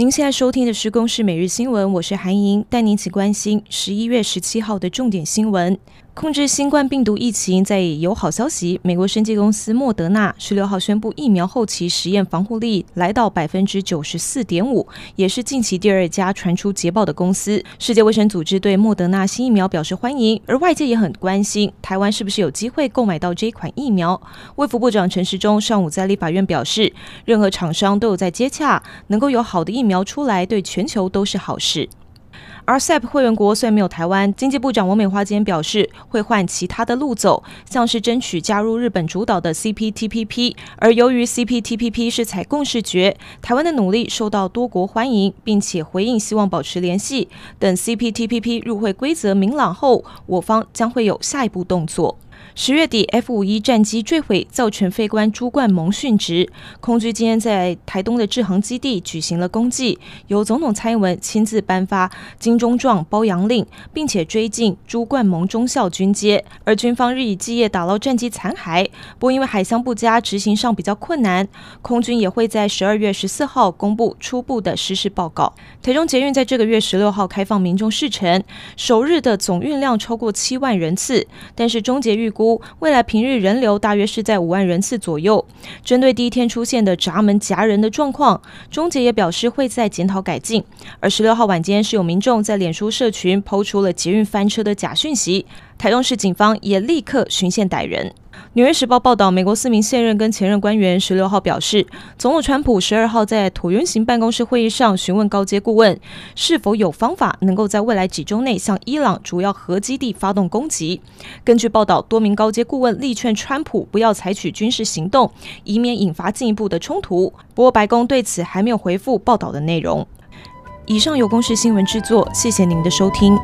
您现在收听的是《公视每日新闻》，我是韩莹，带您一起关心十一月十七号的重点新闻。控制新冠病毒疫情，在有好消息。美国生技公司莫德纳十六号宣布，疫苗后期实验防护力来到百分之九十四点五，也是近期第二家传出捷报的公司。世界卫生组织对莫德纳新疫苗表示欢迎，而外界也很关心台湾是不是有机会购买到这一款疫苗。卫福部长陈时中上午在立法院表示，任何厂商都有在接洽，能够有好的疫苗出来，对全球都是好事。RCEP 会员国虽然没有台湾，经济部长王美花今天表示会换其他的路走，像是争取加入日本主导的 CPTPP。而由于 CPTPP 是采共识决，台湾的努力受到多国欢迎，并且回应希望保持联系。等 CPTPP 入会规则明朗后，我方将会有下一步动作。十月底，F 五一战机坠毁，造成飞官朱冠蒙殉职。空军今天在台东的志航基地举行了公祭，由总统蔡英文亲自颁发金钟状褒扬令，并且追进朱冠蒙中校军阶。而军方日以继夜打捞战机残骸，不过因为海象不佳，执行上比较困难。空军也会在十二月十四号公布初步的失事报告。台中捷运在这个月十六号开放民众试乘，首日的总运量超过七万人次，但是中捷预估。未来平日人流大约是在五万人次左右。针对第一天出现的闸门夹人的状况，中捷也表示会在检讨改进。而十六号晚间是有民众在脸书社群抛出了捷运翻车的假讯息，台中市警方也立刻巡线逮人。《纽约时报》报道，美国四名现任跟前任官员十六号表示，总统川普十二号在椭圆形办公室会议上询问高阶顾问，是否有方法能够在未来几周内向伊朗主要核基地发动攻击。根据报道，多名高阶顾问力劝川普不要采取军事行动，以免引发进一步的冲突。不过，白宫对此还没有回复报道的内容。以上由公视新闻制作，谢谢您的收听。